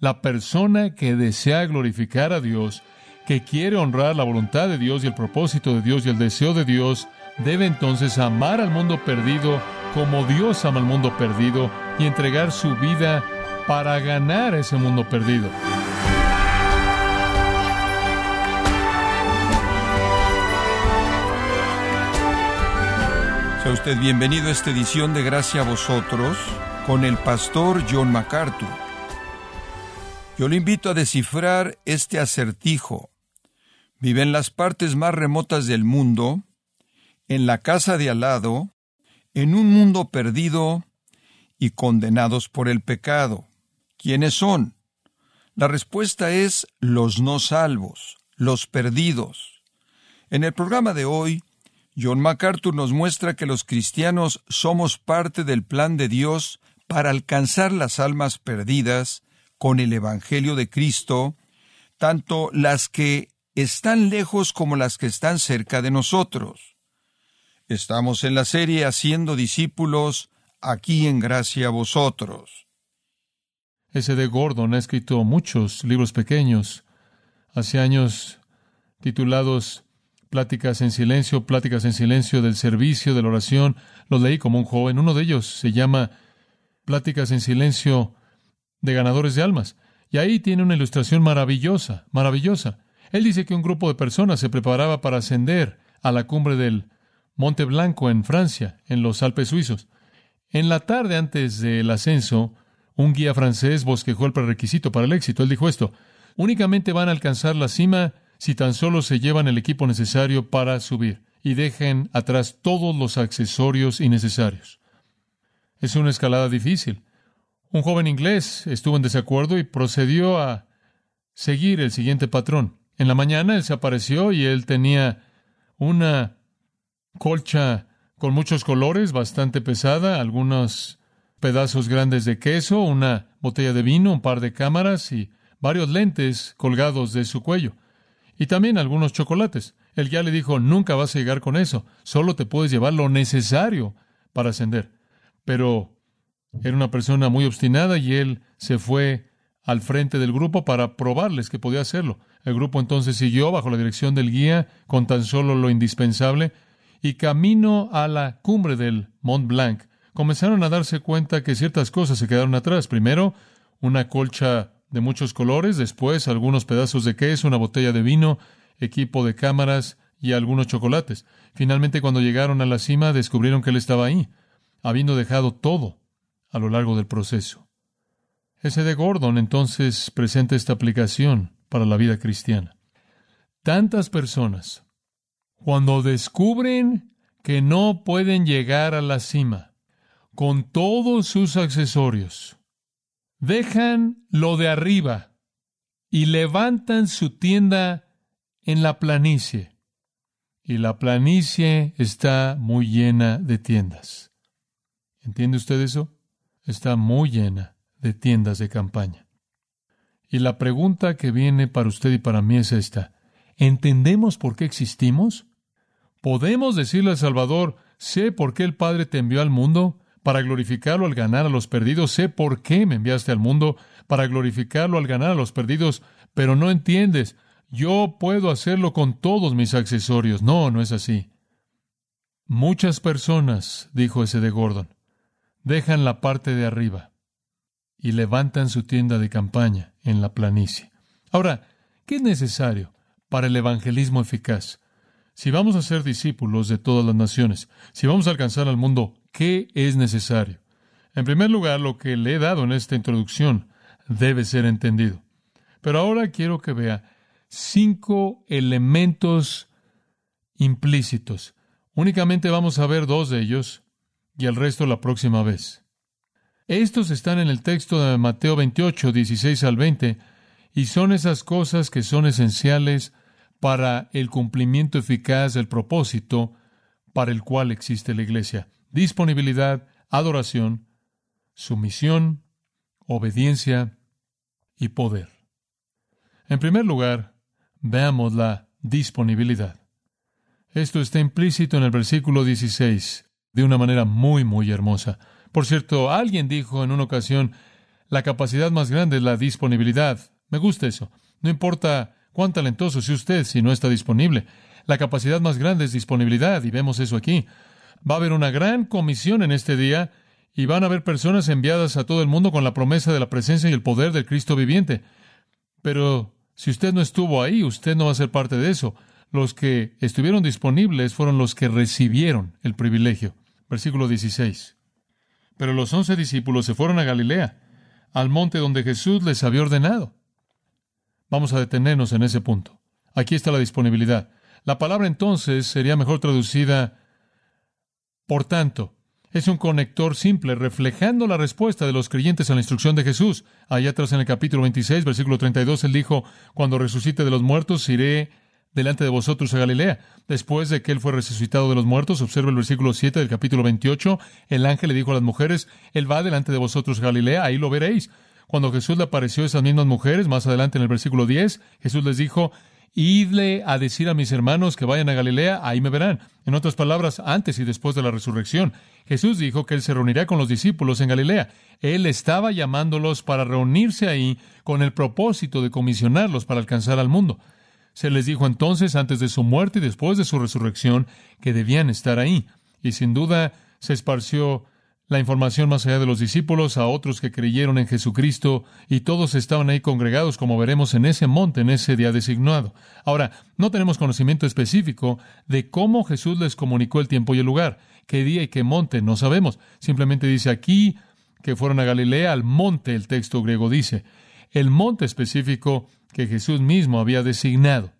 La persona que desea glorificar a Dios, que quiere honrar la voluntad de Dios y el propósito de Dios y el deseo de Dios, debe entonces amar al mundo perdido como Dios ama al mundo perdido y entregar su vida para ganar ese mundo perdido. Sea usted bienvenido a esta edición de Gracia a vosotros con el pastor John MacArthur. Yo le invito a descifrar este acertijo. Vive en las partes más remotas del mundo, en la casa de al lado, en un mundo perdido y condenados por el pecado. ¿Quiénes son? La respuesta es los no salvos, los perdidos. En el programa de hoy, John MacArthur nos muestra que los cristianos somos parte del plan de Dios para alcanzar las almas perdidas con el Evangelio de Cristo, tanto las que están lejos como las que están cerca de nosotros. Estamos en la serie Haciendo discípulos aquí en gracia a vosotros. Ese de Gordon ha escrito muchos libros pequeños, hace años titulados pláticas en silencio, pláticas en silencio del servicio, de la oración. Los leí como un joven. Uno de ellos se llama Pláticas en silencio de ganadores de almas. Y ahí tiene una ilustración maravillosa, maravillosa. Él dice que un grupo de personas se preparaba para ascender a la cumbre del Monte Blanco en Francia, en los Alpes suizos. En la tarde antes del ascenso, un guía francés bosquejó el prerequisito para el éxito. Él dijo esto, únicamente van a alcanzar la cima si tan solo se llevan el equipo necesario para subir y dejen atrás todos los accesorios innecesarios. Es una escalada difícil. Un joven inglés estuvo en desacuerdo y procedió a seguir el siguiente patrón. En la mañana él se apareció y él tenía una colcha con muchos colores, bastante pesada, algunos pedazos grandes de queso, una botella de vino, un par de cámaras y varios lentes colgados de su cuello y también algunos chocolates. Él ya le dijo, nunca vas a llegar con eso, solo te puedes llevar lo necesario para ascender. Pero era una persona muy obstinada y él se fue al frente del grupo para probarles que podía hacerlo. El grupo entonces siguió bajo la dirección del guía con tan solo lo indispensable y camino a la cumbre del Mont Blanc comenzaron a darse cuenta que ciertas cosas se quedaron atrás. Primero, una colcha de muchos colores, después algunos pedazos de queso, una botella de vino, equipo de cámaras y algunos chocolates. Finalmente, cuando llegaron a la cima, descubrieron que él estaba ahí, habiendo dejado todo a lo largo del proceso. Ese de Gordon entonces presenta esta aplicación para la vida cristiana. Tantas personas, cuando descubren que no pueden llegar a la cima con todos sus accesorios, dejan lo de arriba y levantan su tienda en la planicie. Y la planicie está muy llena de tiendas. ¿Entiende usted eso? Está muy llena de tiendas de campaña. Y la pregunta que viene para usted y para mí es esta. ¿Entendemos por qué existimos? ¿Podemos decirle al Salvador, sé por qué el Padre te envió al mundo? para glorificarlo al ganar a los perdidos. Sé por qué me enviaste al mundo, para glorificarlo al ganar a los perdidos, pero no entiendes. Yo puedo hacerlo con todos mis accesorios. No, no es así. Muchas personas, dijo ese de Gordon, dejan la parte de arriba y levantan su tienda de campaña en la planicie. Ahora, ¿qué es necesario para el evangelismo eficaz? Si vamos a ser discípulos de todas las naciones, si vamos a alcanzar al mundo ¿Qué es necesario? En primer lugar, lo que le he dado en esta introducción debe ser entendido. Pero ahora quiero que vea cinco elementos implícitos. Únicamente vamos a ver dos de ellos y el resto la próxima vez. Estos están en el texto de Mateo 28, 16 al 20, y son esas cosas que son esenciales para el cumplimiento eficaz del propósito para el cual existe la iglesia disponibilidad, adoración, sumisión, obediencia y poder. En primer lugar, veamos la disponibilidad. Esto está implícito en el versículo 16 de una manera muy, muy hermosa. Por cierto, alguien dijo en una ocasión, La capacidad más grande es la disponibilidad. Me gusta eso. No importa cuán talentoso sea usted si no está disponible. La capacidad más grande es disponibilidad, y vemos eso aquí. Va a haber una gran comisión en este día, y van a haber personas enviadas a todo el mundo con la promesa de la presencia y el poder del Cristo viviente. Pero si usted no estuvo ahí, usted no va a ser parte de eso. Los que estuvieron disponibles fueron los que recibieron el privilegio. Versículo 16. Pero los once discípulos se fueron a Galilea, al monte donde Jesús les había ordenado. Vamos a detenernos en ese punto. Aquí está la disponibilidad. La palabra entonces sería mejor traducida por tanto. Es un conector simple, reflejando la respuesta de los creyentes a la instrucción de Jesús. Allá atrás en el capítulo 26, versículo 32, él dijo, Cuando resucite de los muertos, iré delante de vosotros a Galilea. Después de que él fue resucitado de los muertos, observa el versículo 7 del capítulo 28, el ángel le dijo a las mujeres, Él va delante de vosotros a Galilea, ahí lo veréis. Cuando Jesús le apareció a esas mismas mujeres, más adelante en el versículo 10, Jesús les dijo, Idle a decir a mis hermanos que vayan a Galilea, ahí me verán. En otras palabras, antes y después de la resurrección. Jesús dijo que él se reunirá con los discípulos en Galilea. Él estaba llamándolos para reunirse ahí con el propósito de comisionarlos para alcanzar al mundo. Se les dijo entonces, antes de su muerte y después de su resurrección, que debían estar ahí. Y sin duda se esparció la información más allá de los discípulos a otros que creyeron en Jesucristo y todos estaban ahí congregados, como veremos en ese monte, en ese día designado. Ahora, no tenemos conocimiento específico de cómo Jesús les comunicó el tiempo y el lugar, qué día y qué monte, no sabemos. Simplemente dice aquí que fueron a Galilea, al monte, el texto griego dice, el monte específico que Jesús mismo había designado.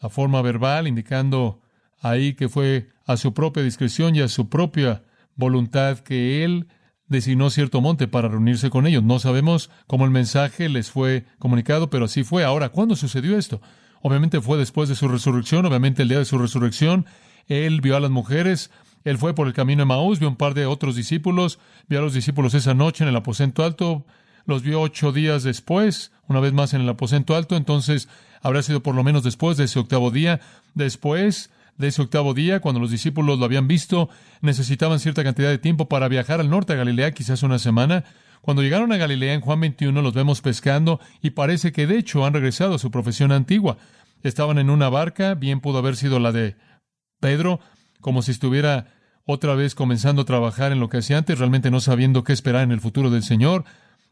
La forma verbal indicando ahí que fue a su propia discreción y a su propia voluntad que Él designó cierto monte para reunirse con ellos. No sabemos cómo el mensaje les fue comunicado, pero así fue. Ahora, ¿cuándo sucedió esto? Obviamente fue después de su resurrección, obviamente el día de su resurrección, Él vio a las mujeres, Él fue por el camino de Maús, vio un par de otros discípulos, vio a los discípulos esa noche en el aposento alto, los vio ocho días después, una vez más en el aposento alto, entonces habrá sido por lo menos después de ese octavo día. Después de ese octavo día, cuando los discípulos lo habían visto, necesitaban cierta cantidad de tiempo para viajar al norte de Galilea, quizás una semana. Cuando llegaron a Galilea en Juan 21 los vemos pescando y parece que de hecho han regresado a su profesión antigua. Estaban en una barca, bien pudo haber sido la de Pedro, como si estuviera otra vez comenzando a trabajar en lo que hacía antes, realmente no sabiendo qué esperar en el futuro del Señor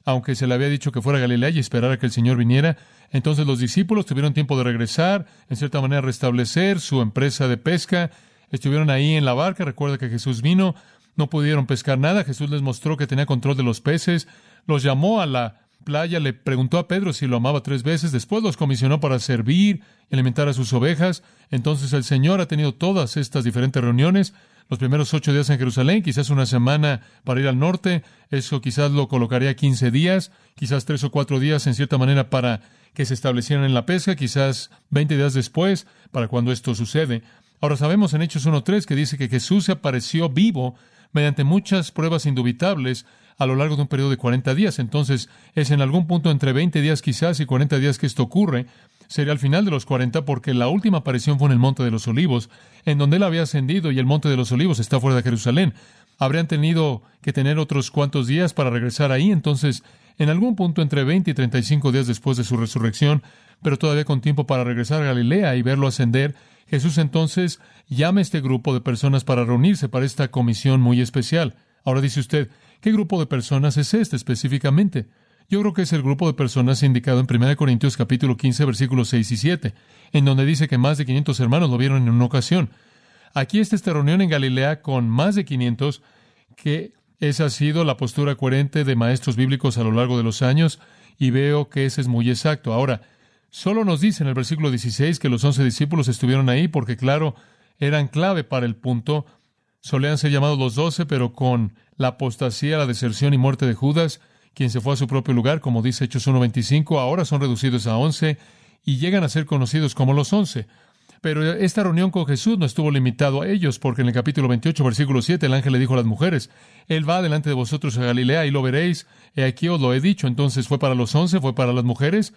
aunque se le había dicho que fuera a Galilea y esperara que el Señor viniera. Entonces los discípulos tuvieron tiempo de regresar, en cierta manera restablecer su empresa de pesca. Estuvieron ahí en la barca, recuerda que Jesús vino, no pudieron pescar nada, Jesús les mostró que tenía control de los peces, los llamó a la playa, le preguntó a Pedro si lo amaba tres veces, después los comisionó para servir y alimentar a sus ovejas. Entonces el Señor ha tenido todas estas diferentes reuniones, los primeros ocho días en Jerusalén, quizás una semana para ir al norte, eso quizás lo colocaría 15 días, quizás tres o cuatro días en cierta manera para que se establecieran en la pesca, quizás 20 días después para cuando esto sucede. Ahora sabemos en Hechos 1.3 que dice que Jesús se apareció vivo mediante muchas pruebas indubitables a lo largo de un periodo de 40 días. Entonces, es en algún punto entre 20 días quizás y 40 días que esto ocurre sería al final de los 40 porque la última aparición fue en el Monte de los Olivos, en donde él había ascendido y el Monte de los Olivos está fuera de Jerusalén. Habrían tenido que tener otros cuantos días para regresar ahí, entonces, en algún punto entre 20 y 35 días después de su resurrección, pero todavía con tiempo para regresar a Galilea y verlo ascender, Jesús entonces llama a este grupo de personas para reunirse para esta comisión muy especial. Ahora dice usted, ¿qué grupo de personas es este específicamente? Yo creo que es el grupo de personas indicado en 1 Corintios capítulo 15 versículos 6 y 7, en donde dice que más de 500 hermanos lo vieron en una ocasión. Aquí está esta reunión en Galilea con más de 500, que esa ha sido la postura coherente de maestros bíblicos a lo largo de los años, y veo que ese es muy exacto. Ahora, solo nos dice en el versículo 16 que los once discípulos estuvieron ahí porque, claro, eran clave para el punto. Solían ser llamados los doce, pero con la apostasía, la deserción y muerte de Judas, quien se fue a su propio lugar, como dice Hechos 1.25, ahora son reducidos a once y llegan a ser conocidos como los once. Pero esta reunión con Jesús no estuvo limitado a ellos, porque en el capítulo 28, versículo 7, el ángel le dijo a las mujeres, Él va delante de vosotros a Galilea y lo veréis, he aquí os lo he dicho. Entonces fue para los once, fue para las mujeres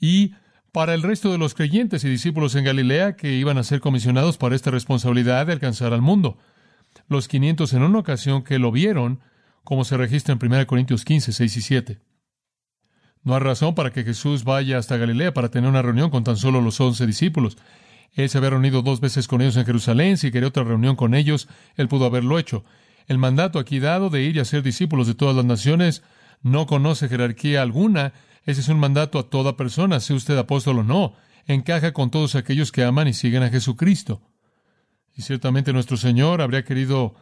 y para el resto de los creyentes y discípulos en Galilea que iban a ser comisionados para esta responsabilidad de alcanzar al mundo. Los 500 en una ocasión que lo vieron como se registra en 1 Corintios 15, 6 y 7. No hay razón para que Jesús vaya hasta Galilea para tener una reunión con tan solo los once discípulos. Él se había reunido dos veces con ellos en Jerusalén. Si quería otra reunión con ellos, él pudo haberlo hecho. El mandato aquí dado de ir y hacer discípulos de todas las naciones no conoce jerarquía alguna. Ese es un mandato a toda persona, sea usted apóstol o no. Encaja con todos aquellos que aman y siguen a Jesucristo. Y ciertamente nuestro Señor habría querido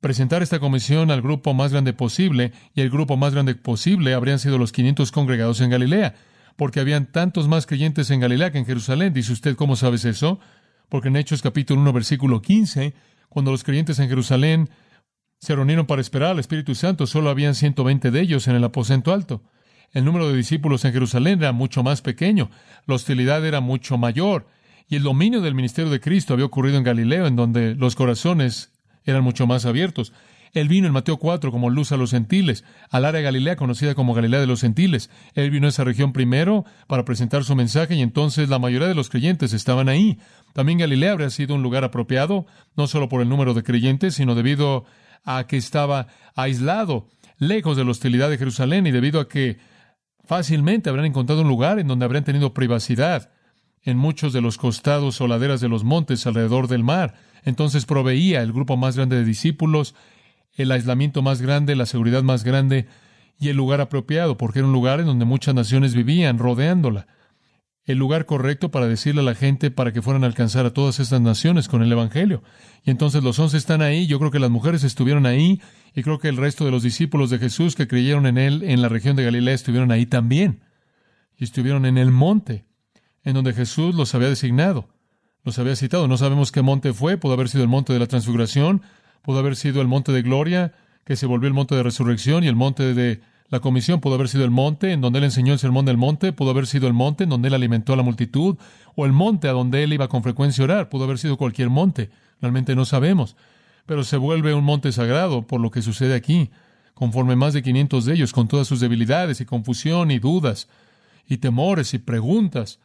presentar esta comisión al grupo más grande posible, y el grupo más grande posible habrían sido los 500 congregados en Galilea, porque habían tantos más creyentes en Galilea que en Jerusalén. Dice usted, ¿cómo sabes eso? Porque en Hechos capítulo 1, versículo 15, cuando los creyentes en Jerusalén se reunieron para esperar al Espíritu Santo, solo habían 120 de ellos en el aposento alto. El número de discípulos en Jerusalén era mucho más pequeño, la hostilidad era mucho mayor, y el dominio del ministerio de Cristo había ocurrido en Galileo, en donde los corazones eran mucho más abiertos. Él vino en Mateo 4 como luz a los gentiles, al área de Galilea conocida como Galilea de los gentiles. Él vino a esa región primero para presentar su mensaje y entonces la mayoría de los creyentes estaban ahí. También Galilea habría sido un lugar apropiado, no solo por el número de creyentes, sino debido a que estaba aislado, lejos de la hostilidad de Jerusalén y debido a que fácilmente habrían encontrado un lugar en donde habrían tenido privacidad en muchos de los costados o laderas de los montes alrededor del mar. Entonces proveía el grupo más grande de discípulos, el aislamiento más grande, la seguridad más grande y el lugar apropiado, porque era un lugar en donde muchas naciones vivían rodeándola. El lugar correcto para decirle a la gente para que fueran a alcanzar a todas estas naciones con el Evangelio. Y entonces los once están ahí, yo creo que las mujeres estuvieron ahí, y creo que el resto de los discípulos de Jesús que creyeron en él en la región de Galilea estuvieron ahí también. Y estuvieron en el monte en donde Jesús los había designado, los había citado. No sabemos qué monte fue, pudo haber sido el monte de la transfiguración, pudo haber sido el monte de gloria, que se volvió el monte de resurrección, y el monte de la comisión. Pudo haber sido el monte en donde él enseñó el sermón del monte, pudo haber sido el monte en donde él alimentó a la multitud, o el monte a donde él iba con frecuencia a orar, pudo haber sido cualquier monte, realmente no sabemos, pero se vuelve un monte sagrado por lo que sucede aquí, conforme más de 500 de ellos, con todas sus debilidades y confusión y dudas y temores y preguntas,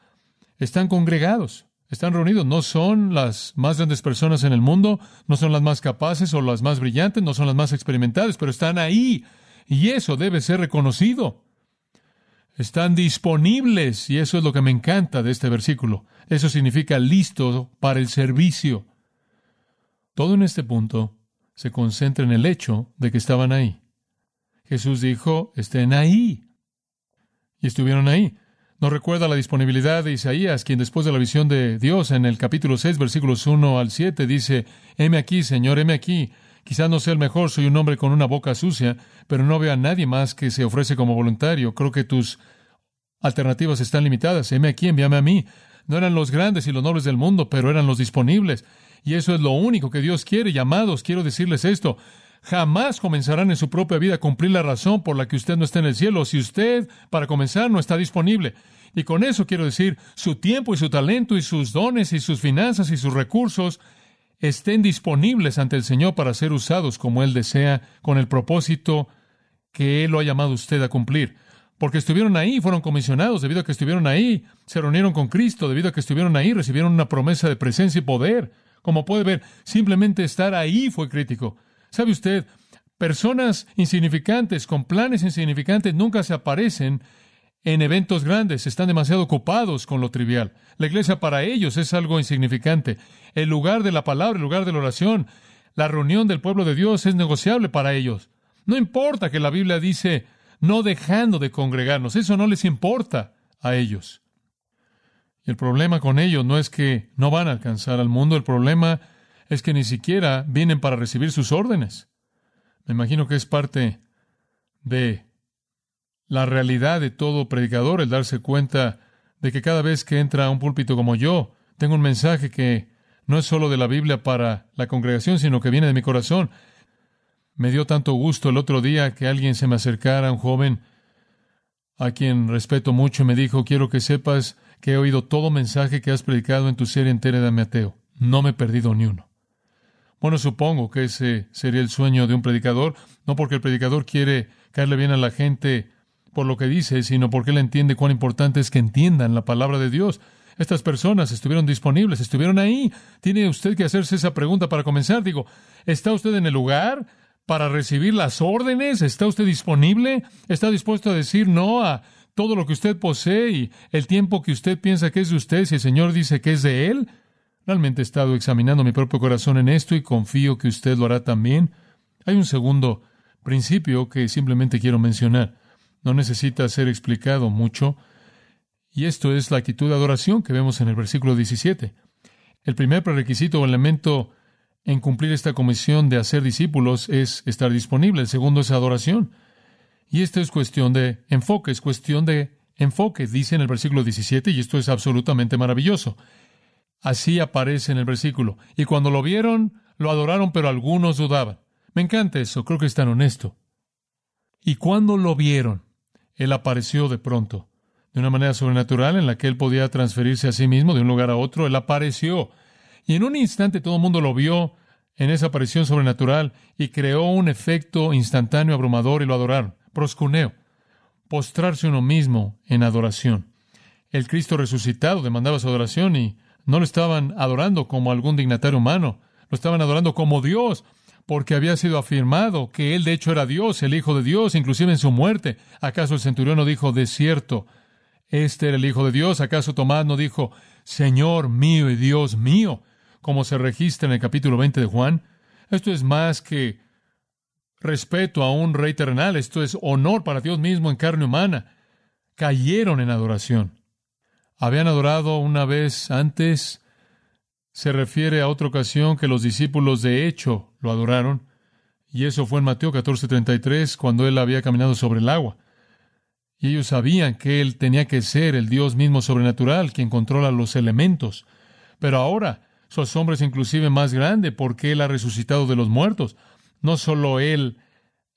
están congregados, están reunidos. No son las más grandes personas en el mundo, no son las más capaces o las más brillantes, no son las más experimentadas, pero están ahí. Y eso debe ser reconocido. Están disponibles y eso es lo que me encanta de este versículo. Eso significa listo para el servicio. Todo en este punto se concentra en el hecho de que estaban ahí. Jesús dijo, estén ahí. Y estuvieron ahí. Nos recuerda la disponibilidad de Isaías, quien después de la visión de Dios en el capítulo 6, versículos 1 al 7, dice, heme aquí, Señor, heme aquí. Quizás no sea el mejor, soy un hombre con una boca sucia, pero no veo a nadie más que se ofrece como voluntario. Creo que tus alternativas están limitadas. Heme aquí, envíame a mí. No eran los grandes y los nobles del mundo, pero eran los disponibles. Y eso es lo único que Dios quiere. Llamados, quiero decirles esto. Jamás comenzarán en su propia vida a cumplir la razón por la que usted no está en el cielo si usted, para comenzar, no está disponible. Y con eso quiero decir, su tiempo y su talento y sus dones y sus finanzas y sus recursos estén disponibles ante el Señor para ser usados como Él desea, con el propósito que Él lo ha llamado usted a cumplir. Porque estuvieron ahí, fueron comisionados, debido a que estuvieron ahí, se reunieron con Cristo, debido a que estuvieron ahí, recibieron una promesa de presencia y poder. Como puede ver, simplemente estar ahí fue crítico. ¿Sabe usted? Personas insignificantes con planes insignificantes nunca se aparecen en eventos grandes, están demasiado ocupados con lo trivial. La iglesia para ellos es algo insignificante. El lugar de la palabra, el lugar de la oración, la reunión del pueblo de Dios es negociable para ellos. No importa que la Biblia dice no dejando de congregarnos, eso no les importa a ellos. Y el problema con ellos no es que no van a alcanzar al mundo, el problema es que ni siquiera vienen para recibir sus órdenes. Me imagino que es parte de la realidad de todo predicador el darse cuenta de que cada vez que entra a un púlpito como yo, tengo un mensaje que no es solo de la Biblia para la congregación, sino que viene de mi corazón. Me dio tanto gusto el otro día que alguien se me acercara, un joven a quien respeto mucho, y me dijo, quiero que sepas que he oído todo mensaje que has predicado en tu serie entera de Mateo. No me he perdido ni uno. Bueno, supongo que ese sería el sueño de un predicador, no porque el predicador quiere caerle bien a la gente por lo que dice, sino porque él entiende cuán importante es que entiendan la palabra de Dios. Estas personas estuvieron disponibles, estuvieron ahí. Tiene usted que hacerse esa pregunta para comenzar. Digo, ¿está usted en el lugar para recibir las órdenes? ¿Está usted disponible? ¿Está dispuesto a decir no a todo lo que usted posee y el tiempo que usted piensa que es de usted, si el Señor dice que es de Él, realmente he estado examinando mi propio corazón en esto y confío que usted lo hará también. Hay un segundo principio que simplemente quiero mencionar. No necesita ser explicado mucho. Y esto es la actitud de adoración que vemos en el versículo 17. El primer prerequisito o elemento en cumplir esta comisión de hacer discípulos es estar disponible. El segundo es adoración. Y esto es cuestión de enfoque, es cuestión de enfoque, dice en el versículo 17, y esto es absolutamente maravilloso. Así aparece en el versículo. Y cuando lo vieron, lo adoraron, pero algunos dudaban. Me encanta eso, creo que es tan honesto. Y cuando lo vieron, Él apareció de pronto, de una manera sobrenatural en la que Él podía transferirse a sí mismo de un lugar a otro. Él apareció. Y en un instante todo el mundo lo vio en esa aparición sobrenatural y creó un efecto instantáneo abrumador y lo adoraron. Proscuneo. Postrarse uno mismo en adoración. El Cristo resucitado demandaba su adoración y no lo estaban adorando como algún dignatario humano, lo estaban adorando como Dios, porque había sido afirmado que Él de hecho era Dios, el Hijo de Dios, inclusive en su muerte. ¿Acaso el centurión no dijo, de cierto, este era el Hijo de Dios? ¿Acaso Tomás no dijo, Señor mío y Dios mío, como se registra en el capítulo 20 de Juan? Esto es más que respeto a un rey terrenal, esto es honor para Dios mismo en carne humana. Cayeron en adoración habían adorado una vez antes, se refiere a otra ocasión que los discípulos de hecho lo adoraron, y eso fue en Mateo 14:33, cuando él había caminado sobre el agua. Y ellos sabían que él tenía que ser el Dios mismo sobrenatural, quien controla los elementos. Pero ahora su asombro es inclusive más grande porque él ha resucitado de los muertos. No solo él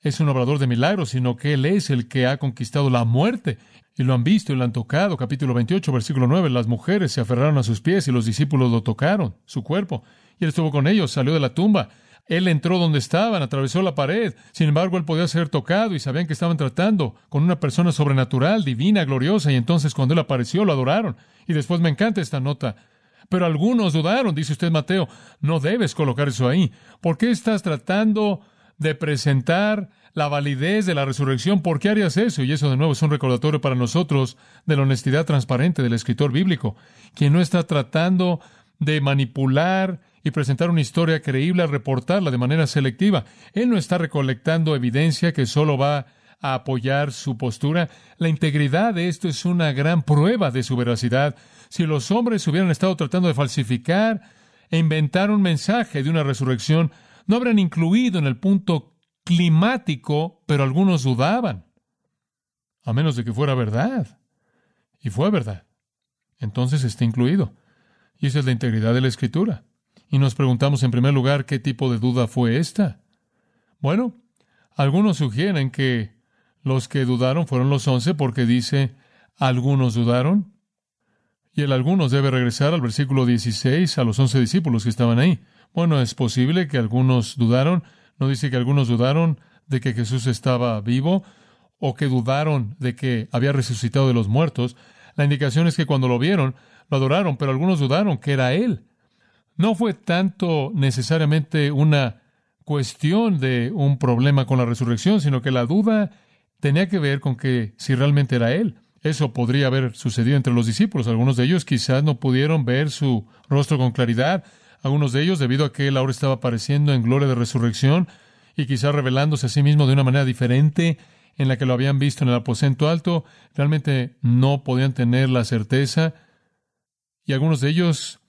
es un obrador de milagros, sino que él es el que ha conquistado la muerte y lo han visto y lo han tocado. Capítulo 28, versículo 9. Las mujeres se aferraron a sus pies y los discípulos lo tocaron, su cuerpo. Y él estuvo con ellos, salió de la tumba. Él entró donde estaban, atravesó la pared. Sin embargo, él podía ser tocado y sabían que estaban tratando con una persona sobrenatural, divina, gloriosa. Y entonces cuando él apareció, lo adoraron. Y después me encanta esta nota. Pero algunos dudaron, dice usted Mateo. No debes colocar eso ahí. ¿Por qué estás tratando de presentar la validez de la resurrección. ¿Por qué harías eso? Y eso de nuevo es un recordatorio para nosotros de la honestidad transparente del escritor bíblico, quien no está tratando de manipular y presentar una historia creíble al reportarla de manera selectiva. Él no está recolectando evidencia que solo va a apoyar su postura. La integridad de esto es una gran prueba de su veracidad. Si los hombres hubieran estado tratando de falsificar e inventar un mensaje de una resurrección, no habrán incluido en el punto climático, pero algunos dudaban, a menos de que fuera verdad. Y fue verdad. Entonces está incluido. Y esa es la integridad de la escritura. Y nos preguntamos en primer lugar qué tipo de duda fue esta. Bueno, algunos sugieren que los que dudaron fueron los once porque dice algunos dudaron. Y el algunos debe regresar al versículo 16 a los once discípulos que estaban ahí. Bueno, es posible que algunos dudaron. No dice que algunos dudaron de que Jesús estaba vivo o que dudaron de que había resucitado de los muertos. La indicación es que cuando lo vieron, lo adoraron, pero algunos dudaron que era Él. No fue tanto necesariamente una cuestión de un problema con la resurrección, sino que la duda tenía que ver con que si realmente era Él. Eso podría haber sucedido entre los discípulos. Algunos de ellos quizás no pudieron ver su rostro con claridad, algunos de ellos, debido a que él ahora estaba apareciendo en gloria de resurrección y quizá revelándose a sí mismo de una manera diferente en la que lo habían visto en el aposento alto, realmente no podían tener la certeza. Y algunos de ellos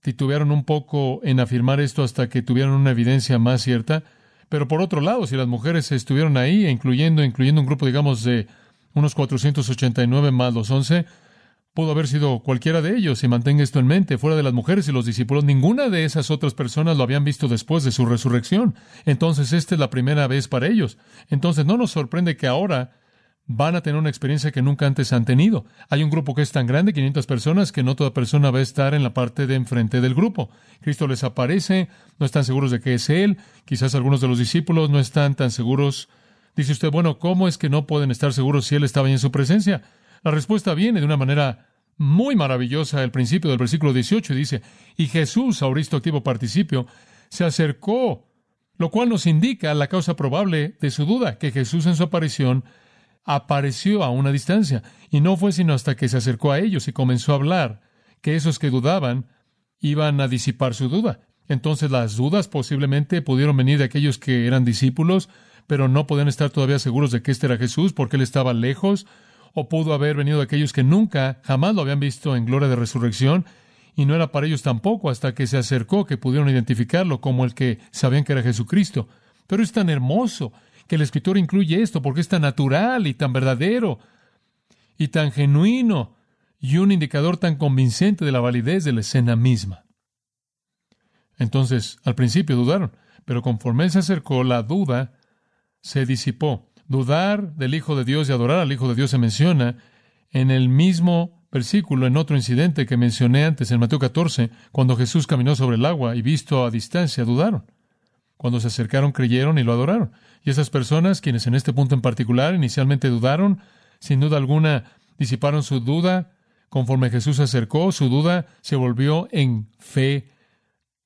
titubearon un poco en afirmar esto hasta que tuvieron una evidencia más cierta. Pero por otro lado, si las mujeres estuvieron ahí, incluyendo, incluyendo un grupo, digamos, de unos 489 más los 11, Pudo haber sido cualquiera de ellos, y mantenga esto en mente, fuera de las mujeres y los discípulos, ninguna de esas otras personas lo habían visto después de su resurrección. Entonces, esta es la primera vez para ellos. Entonces, no nos sorprende que ahora van a tener una experiencia que nunca antes han tenido. Hay un grupo que es tan grande, 500 personas, que no toda persona va a estar en la parte de enfrente del grupo. Cristo les aparece, no están seguros de que es Él, quizás algunos de los discípulos no están tan seguros. Dice usted, bueno, ¿cómo es que no pueden estar seguros si Él estaba en su presencia? La respuesta viene de una manera muy maravillosa el principio del versículo 18 y dice, y Jesús, auristo activo participio, se acercó, lo cual nos indica la causa probable de su duda, que Jesús en su aparición apareció a una distancia. Y no fue sino hasta que se acercó a ellos y comenzó a hablar que esos que dudaban iban a disipar su duda. Entonces las dudas posiblemente pudieron venir de aquellos que eran discípulos, pero no podían estar todavía seguros de que este era Jesús porque él estaba lejos, o pudo haber venido de aquellos que nunca, jamás lo habían visto en gloria de resurrección, y no era para ellos tampoco hasta que se acercó que pudieron identificarlo como el que sabían que era Jesucristo. Pero es tan hermoso que el escritor incluye esto porque es tan natural y tan verdadero y tan genuino y un indicador tan convincente de la validez de la escena misma. Entonces, al principio dudaron, pero conforme se acercó, la duda se disipó. Dudar del Hijo de Dios y adorar al Hijo de Dios se menciona en el mismo versículo, en otro incidente que mencioné antes en Mateo 14, cuando Jesús caminó sobre el agua y visto a distancia, dudaron. Cuando se acercaron, creyeron y lo adoraron. Y esas personas, quienes en este punto en particular inicialmente dudaron, sin duda alguna disiparon su duda, conforme Jesús se acercó, su duda se volvió en fe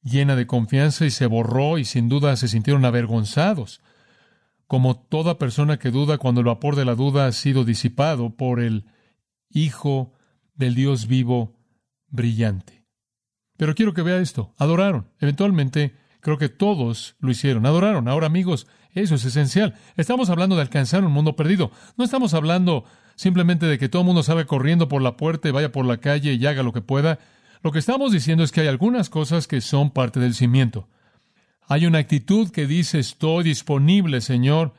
llena de confianza y se borró y sin duda se sintieron avergonzados, como toda persona que duda cuando el vapor de la duda ha sido disipado por el Hijo del Dios vivo brillante. Pero quiero que vea esto, adoraron. Eventualmente, creo que todos lo hicieron, adoraron. Ahora amigos, eso es esencial. Estamos hablando de alcanzar un mundo perdido. No estamos hablando simplemente de que todo el mundo salga corriendo por la puerta y vaya por la calle y haga lo que pueda. Lo que estamos diciendo es que hay algunas cosas que son parte del cimiento. Hay una actitud que dice, estoy disponible, Señor.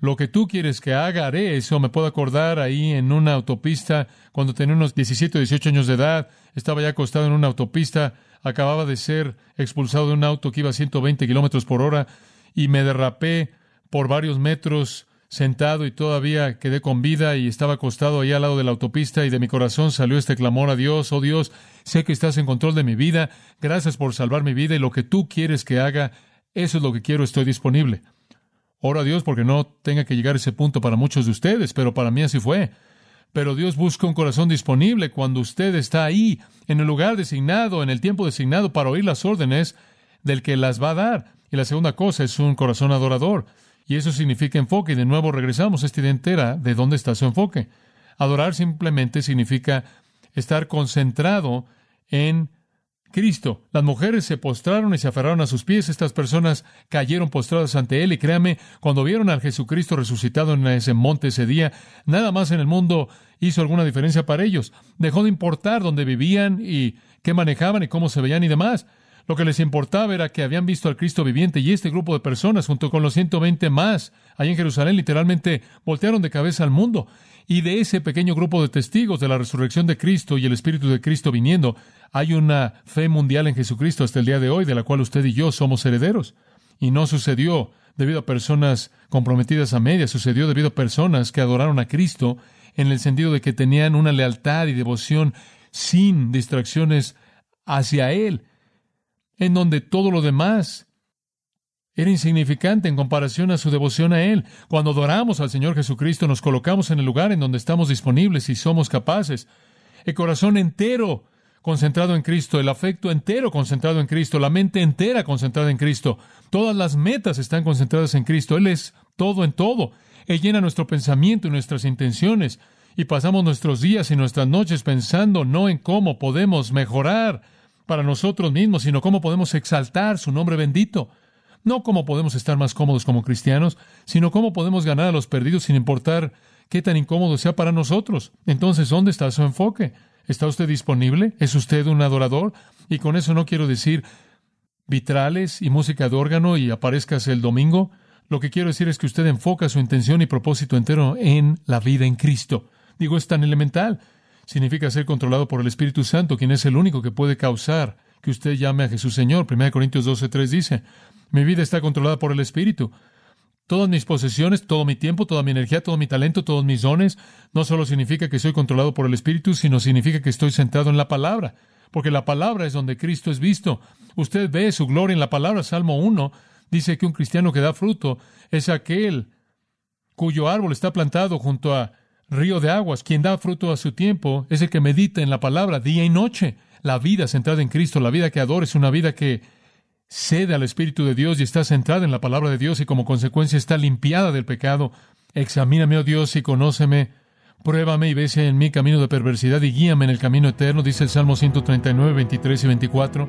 Lo que tú quieres que haga, haré eso. Me puedo acordar ahí en una autopista, cuando tenía unos 17 o 18 años de edad, estaba ya acostado en una autopista, acababa de ser expulsado de un auto que iba a 120 kilómetros por hora y me derrapé por varios metros sentado y todavía quedé con vida y estaba acostado ahí al lado de la autopista y de mi corazón salió este clamor a Dios, oh Dios, sé que estás en control de mi vida, gracias por salvar mi vida y lo que tú quieres que haga, eso es lo que quiero, estoy disponible. Oro a Dios porque no tenga que llegar a ese punto para muchos de ustedes, pero para mí así fue. Pero Dios busca un corazón disponible cuando usted está ahí, en el lugar designado, en el tiempo designado para oír las órdenes del que las va a dar. Y la segunda cosa es un corazón adorador. Y eso significa enfoque. Y de nuevo regresamos a esta idea entera de dónde está su enfoque. Adorar simplemente significa estar concentrado en Cristo. Las mujeres se postraron y se aferraron a sus pies. Estas personas cayeron postradas ante Él. Y créame, cuando vieron al Jesucristo resucitado en ese monte ese día, nada más en el mundo hizo alguna diferencia para ellos. Dejó de importar dónde vivían y qué manejaban y cómo se veían y demás. Lo que les importaba era que habían visto al Cristo viviente y este grupo de personas, junto con los 120 más, ahí en Jerusalén, literalmente voltearon de cabeza al mundo. Y de ese pequeño grupo de testigos de la resurrección de Cristo y el Espíritu de Cristo viniendo, hay una fe mundial en Jesucristo hasta el día de hoy, de la cual usted y yo somos herederos. Y no sucedió debido a personas comprometidas a media, sucedió debido a personas que adoraron a Cristo en el sentido de que tenían una lealtad y devoción sin distracciones hacia Él en donde todo lo demás era insignificante en comparación a su devoción a Él. Cuando adoramos al Señor Jesucristo, nos colocamos en el lugar en donde estamos disponibles y somos capaces. El corazón entero concentrado en Cristo, el afecto entero concentrado en Cristo, la mente entera concentrada en Cristo. Todas las metas están concentradas en Cristo. Él es todo en todo. Él llena nuestro pensamiento y nuestras intenciones. Y pasamos nuestros días y nuestras noches pensando no en cómo podemos mejorar para nosotros mismos, sino cómo podemos exaltar su nombre bendito. No cómo podemos estar más cómodos como cristianos, sino cómo podemos ganar a los perdidos sin importar qué tan incómodo sea para nosotros. Entonces, ¿dónde está su enfoque? ¿Está usted disponible? ¿Es usted un adorador? Y con eso no quiero decir vitrales y música de órgano y aparezcas el domingo. Lo que quiero decir es que usted enfoca su intención y propósito entero en la vida en Cristo. Digo, es tan elemental significa ser controlado por el Espíritu Santo, quien es el único que puede causar que usted llame a Jesús Señor. 1 Corintios 12.3 dice, mi vida está controlada por el Espíritu. Todas mis posesiones, todo mi tiempo, toda mi energía, todo mi talento, todos mis dones, no solo significa que soy controlado por el Espíritu, sino significa que estoy sentado en la palabra, porque la palabra es donde Cristo es visto. Usted ve su gloria en la palabra. Salmo 1 dice que un cristiano que da fruto es aquel cuyo árbol está plantado junto a río de aguas. Quien da fruto a su tiempo es el que medita en la palabra día y noche. La vida centrada en Cristo, la vida que adora, es una vida que cede al Espíritu de Dios y está centrada en la palabra de Dios y como consecuencia está limpiada del pecado. Examíname, oh Dios, y conóceme. Pruébame y si en mi camino de perversidad y guíame en el camino eterno, dice el Salmo 139, 23 y 24.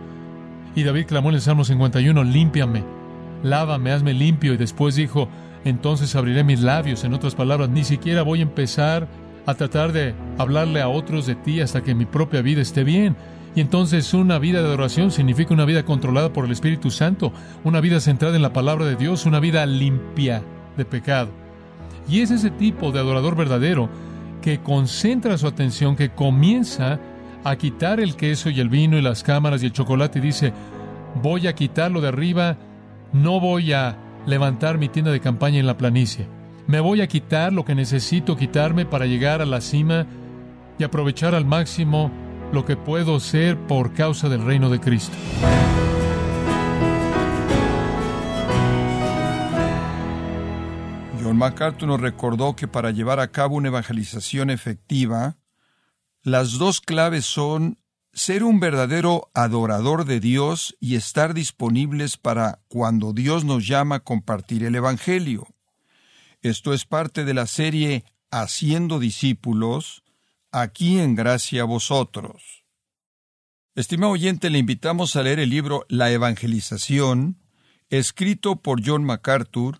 Y David clamó en el Salmo 51, límpiame, lávame, hazme limpio. Y después dijo, entonces abriré mis labios. En otras palabras, ni siquiera voy a empezar a tratar de hablarle a otros de ti hasta que mi propia vida esté bien. Y entonces una vida de adoración significa una vida controlada por el Espíritu Santo, una vida centrada en la palabra de Dios, una vida limpia de pecado. Y es ese tipo de adorador verdadero que concentra su atención, que comienza a quitar el queso y el vino y las cámaras y el chocolate y dice, voy a quitarlo de arriba, no voy a levantar mi tienda de campaña en la planicie. Me voy a quitar lo que necesito quitarme para llegar a la cima y aprovechar al máximo lo que puedo ser por causa del reino de Cristo. John MacArthur nos recordó que para llevar a cabo una evangelización efectiva, las dos claves son ser un verdadero adorador de Dios y estar disponibles para cuando Dios nos llama a compartir el Evangelio. Esto es parte de la serie Haciendo discípulos, aquí en gracia a vosotros. Estimado oyente, le invitamos a leer el libro La Evangelización, escrito por John MacArthur,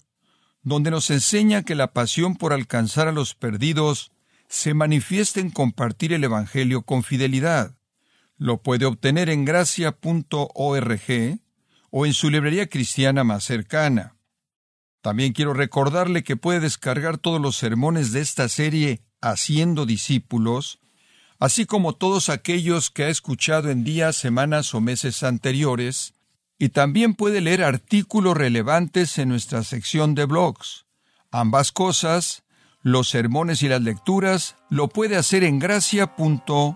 donde nos enseña que la pasión por alcanzar a los perdidos se manifiesta en compartir el Evangelio con fidelidad. Lo puede obtener en gracia.org o en su librería cristiana más cercana. También quiero recordarle que puede descargar todos los sermones de esta serie Haciendo discípulos, así como todos aquellos que ha escuchado en días, semanas o meses anteriores, y también puede leer artículos relevantes en nuestra sección de blogs. Ambas cosas, los sermones y las lecturas, lo puede hacer en gracia.org.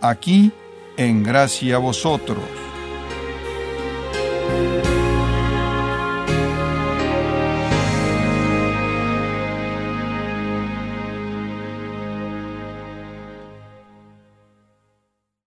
aquí en gracia vosotros.